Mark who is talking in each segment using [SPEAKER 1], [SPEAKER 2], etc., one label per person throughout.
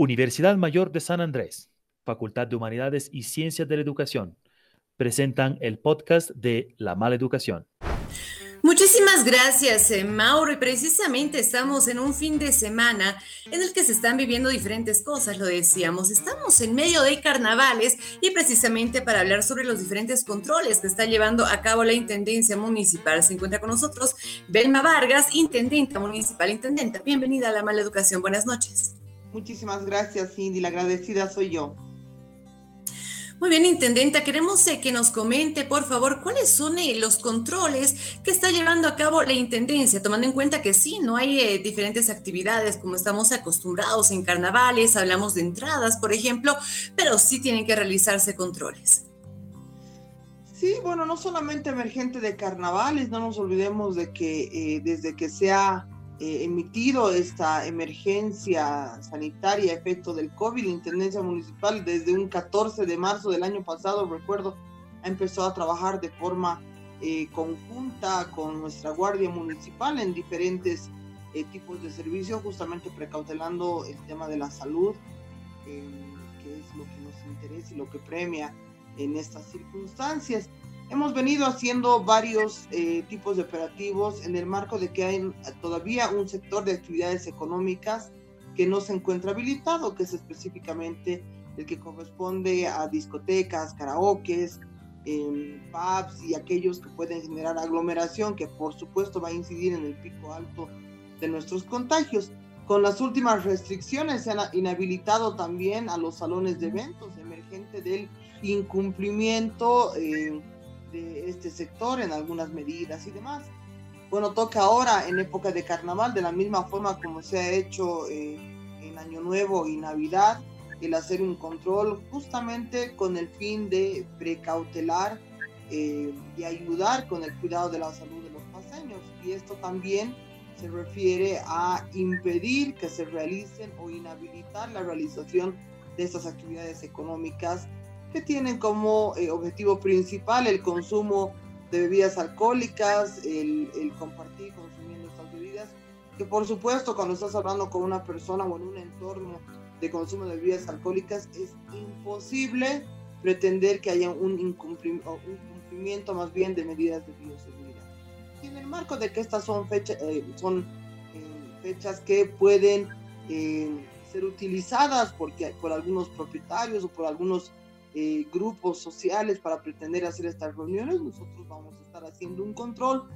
[SPEAKER 1] Universidad Mayor de San Andrés, Facultad de Humanidades y Ciencias de la Educación, presentan el podcast de La Mala Educación.
[SPEAKER 2] Muchísimas gracias, eh, Mauro. Y precisamente estamos en un fin de semana en el que se están viviendo diferentes cosas, lo decíamos. Estamos en medio de carnavales y precisamente para hablar sobre los diferentes controles que está llevando a cabo la Intendencia Municipal. Se encuentra con nosotros Belma Vargas, Intendenta Municipal. Intendenta, bienvenida a la Mala Educación. Buenas noches.
[SPEAKER 3] Muchísimas gracias, Cindy. La agradecida soy yo.
[SPEAKER 2] Muy bien, Intendenta, queremos eh, que nos comente, por favor, cuáles son eh, los controles que está llevando a cabo la Intendencia, tomando en cuenta que sí, no hay eh, diferentes actividades como estamos acostumbrados en carnavales, hablamos de entradas, por ejemplo, pero sí tienen que realizarse controles.
[SPEAKER 3] Sí, bueno, no solamente emergente de carnavales, no nos olvidemos de que desde que se ha eh, emitido esta emergencia sanitaria efecto del COVID, la Intendencia Municipal desde un 14 de marzo del año pasado, recuerdo, ha empezado a trabajar de forma eh, conjunta con nuestra Guardia Municipal en diferentes eh, tipos de servicios, justamente precautelando el tema de la salud, que es lo que nos interesa y lo que premia en estas circunstancias. Hemos venido haciendo varios eh, tipos de operativos en el marco de que hay todavía un sector de actividades económicas que no se encuentra habilitado, que es específicamente el que corresponde a discotecas, karaokes, em, pubs y aquellos que pueden generar aglomeración, que por supuesto va a incidir en el pico alto de nuestros contagios. Con las últimas restricciones se han inhabilitado también a los salones de eventos, emergente del incumplimiento. Eh, de este sector en algunas medidas y demás. Bueno, toca ahora en época de carnaval, de la misma forma como se ha hecho eh, en Año Nuevo y Navidad, el hacer un control justamente con el fin de precautelar eh, y ayudar con el cuidado de la salud de los paseños. Y esto también se refiere a impedir que se realicen o inhabilitar la realización de estas actividades económicas que tienen como eh, objetivo principal el consumo de bebidas alcohólicas, el, el, compartir consumiendo estas bebidas, que por supuesto cuando estás hablando con una persona o en un entorno de consumo de bebidas alcohólicas es imposible pretender que haya un incumplimiento, un cumplimiento más bien de medidas de bioseguridad. Y en el marco de que estas son, fecha, eh, son eh, fechas que pueden ser utilizadas porque, por algunos propietarios o por algunos eh, grupos sociales para pretender hacer estas reuniones. Nosotros vamos a estar haciendo un control.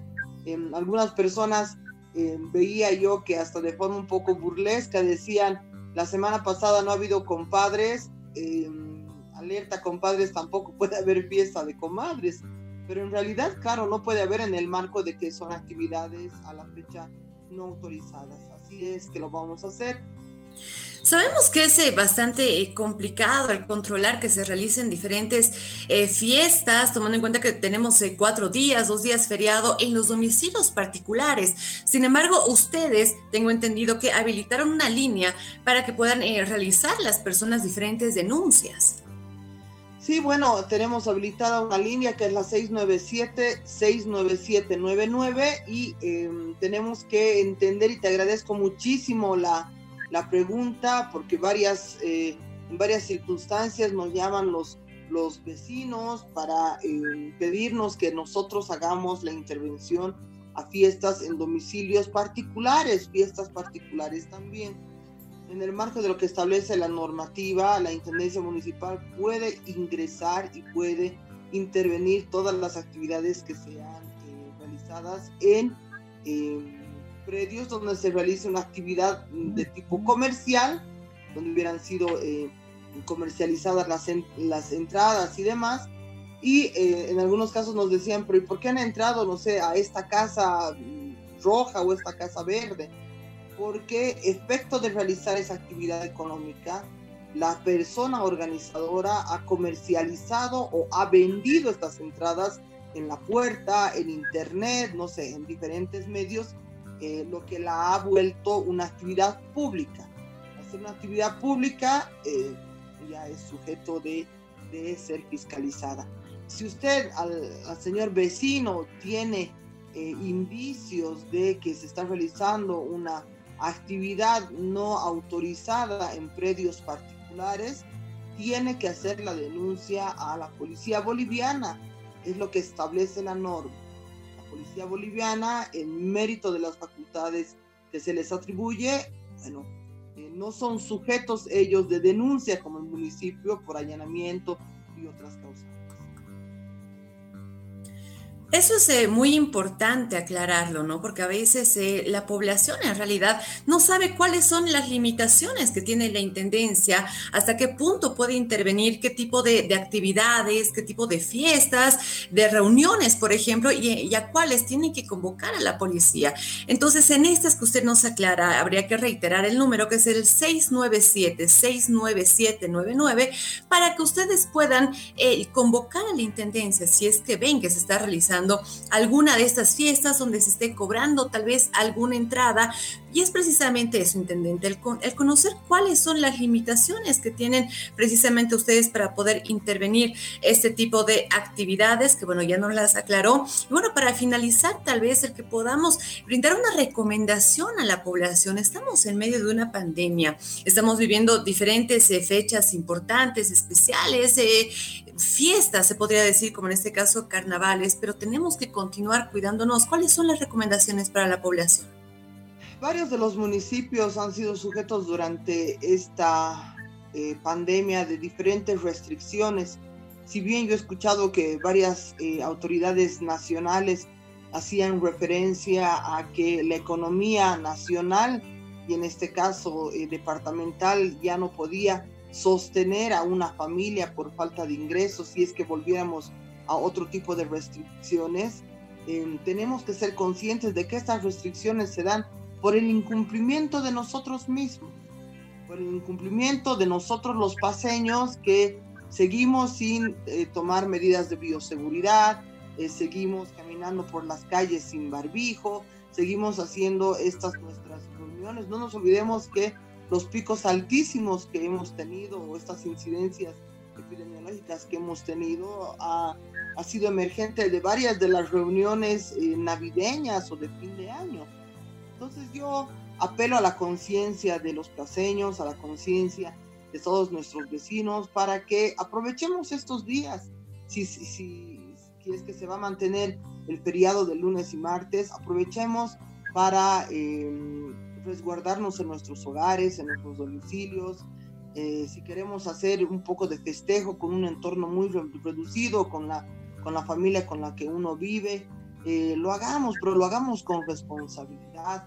[SPEAKER 3] algunas personas eh, veía yo que hasta de forma un poco burlesca decían, la semana pasada no ha habido compadres, em, alerta compadres, tampoco puede haber fiesta de comadres. Pero en realidad, claro, no puede haber en el marco de que son actividades a la fecha no autorizadas. Así es que lo vamos a hacer.
[SPEAKER 2] Sabemos que es eh, bastante eh, complicado el controlar que se realicen diferentes eh, fiestas, tomando en cuenta que tenemos cuatro días, dos días feriado en los domicilios particulares. Sin embargo, ustedes, tengo entendido que habilitaron una línea para que puedan realizar las personas diferentes denuncias.
[SPEAKER 3] Sí, bueno, tenemos habilitada una línea que es la 697-69799 y em, tenemos que entender y te agradezco muchísimo la la pregunta porque varias, eh, en varias circunstancias nos llaman los, los vecinos para eh, pedirnos que nosotros hagamos la intervención a fiestas en domicilios particulares, fiestas particulares también. En el marco de lo que establece la normativa, la Intendencia Municipal puede ingresar y puede intervenir todas las actividades que sean eh, realizadas en predios donde se realice una actividad de tipo comercial, donde hubieran sido eh, comercializadas las, las entradas y demás. Y eh, en algunos casos nos decían, pero ¿y por qué han entrado, no sé, a esta casa roja o esta casa verde? Porque efecto de realizar esa actividad económica, la persona organizadora ha comercializado o ha vendido estas entradas en la puerta, en internet, no sé, en diferentes medios lo que la ha vuelto una actividad pública. Hacer una actividad pública eh, ya es sujeto de, de, ser fiscalizada. Si usted al, señor vecino tiene eh, indicios de que se está realizando una actividad no autorizada en predios particulares, tiene que hacer la denuncia a la policía boliviana. Es lo que establece la norma. Policía boliviana, en mérito de las facultades que se les atribuye, bueno, eh, no son sujetos ellos de denuncia como el municipio por allanamiento y otras causas.
[SPEAKER 2] Eso es eh, muy importante aclararlo, ¿no? Porque a veces eh, la población en realidad no sabe cuáles son las limitaciones que tiene la Intendencia, hasta qué punto puede intervenir, qué tipo de, actividades, qué tipo de fiestas, de reuniones, por ejemplo, y, a cuáles tiene que convocar a la policía. Entonces, en estas que usted nos aclara, habría que reiterar el número que es el 697-69799 para que ustedes puedan eh, convocar a la Intendencia si es que ven que se está realizando alguna de estas fiestas donde se esté cobrando tal vez alguna entrada. Y es precisamente eso, intendente, el, conocer cuáles son las limitaciones que tienen precisamente ustedes para poder intervenir este tipo de actividades, que bueno, ya nos las aclaró. Y bueno, para finalizar, tal vez el que podamos brindar una recomendación a la población. Estamos en medio de una pandemia, estamos viviendo diferentes eh, fechas importantes, especiales, eh, fiestas, se podría decir, como en este caso carnavales, pero tenemos que continuar cuidándonos. ¿Cuáles son las recomendaciones para la población?
[SPEAKER 3] Varios de los municipios han sido sujetos durante esta eh, pandemia de diferentes restricciones. Si bien yo he escuchado que varias eh, autoridades nacionales hacían referencia a que la economía nacional y en este caso eh, departamental ya no podía sostener a una familia por falta de ingresos si es que volviéramos a otro tipo de restricciones. Em, tenemos que ser conscientes de que estas restricciones se dan por el incumplimiento de nosotros mismos, por el incumplimiento de nosotros los paseños que seguimos sin eh, tomar medidas de bioseguridad, eh, seguimos caminando por las calles sin barbijo, seguimos haciendo estas nuestras reuniones. No nos olvidemos que los picos altísimos que hemos tenido o estas incidencias epidemiológicas que hemos tenido ha, ha sido emergente de varias de las reuniones eh, navideñas o de fin de año. Entonces yo apelo a la conciencia de los paseños, a la conciencia de todos nuestros vecinos para que aprovechemos estos días. Si, si, si, si, es que se va a mantener el feriado de lunes y martes, aprovechemos para... Eh, resguardarnos en nuestros hogares, en nuestros domicilios. Eh, si queremos hacer un poco de festejo con un entorno muy reducido, con la, con la familia con la que uno vive, eh, lo hagamos, pero lo hagamos con responsabilidad.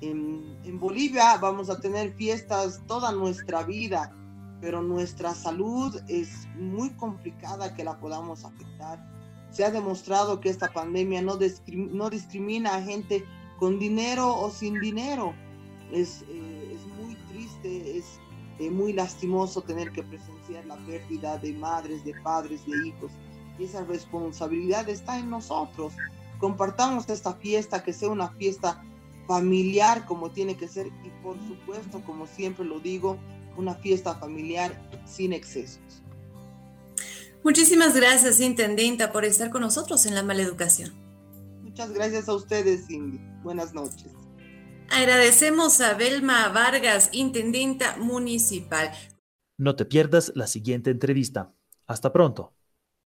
[SPEAKER 3] En, en, Bolivia vamos a tener fiestas toda nuestra vida, pero nuestra salud es muy complicada que la podamos afectar. Se ha demostrado que esta pandemia no, no discrimina a gente con dinero o sin dinero es, eh, es muy triste, es eh, muy lastimoso tener que presenciar la pérdida de madres, de padres, de hijos. Y esa responsabilidad está en nosotros. Compartamos esta fiesta, que sea una fiesta familiar como tiene que ser y por supuesto, como siempre lo digo, una fiesta familiar sin excesos.
[SPEAKER 2] Muchísimas gracias, Intendenta, por estar con nosotros en la maleducación.
[SPEAKER 3] Muchas gracias a ustedes, Cindy. Buenas noches.
[SPEAKER 2] Agradecemos a Belma Vargas, intendenta municipal.
[SPEAKER 1] No te pierdas la siguiente entrevista. Hasta pronto.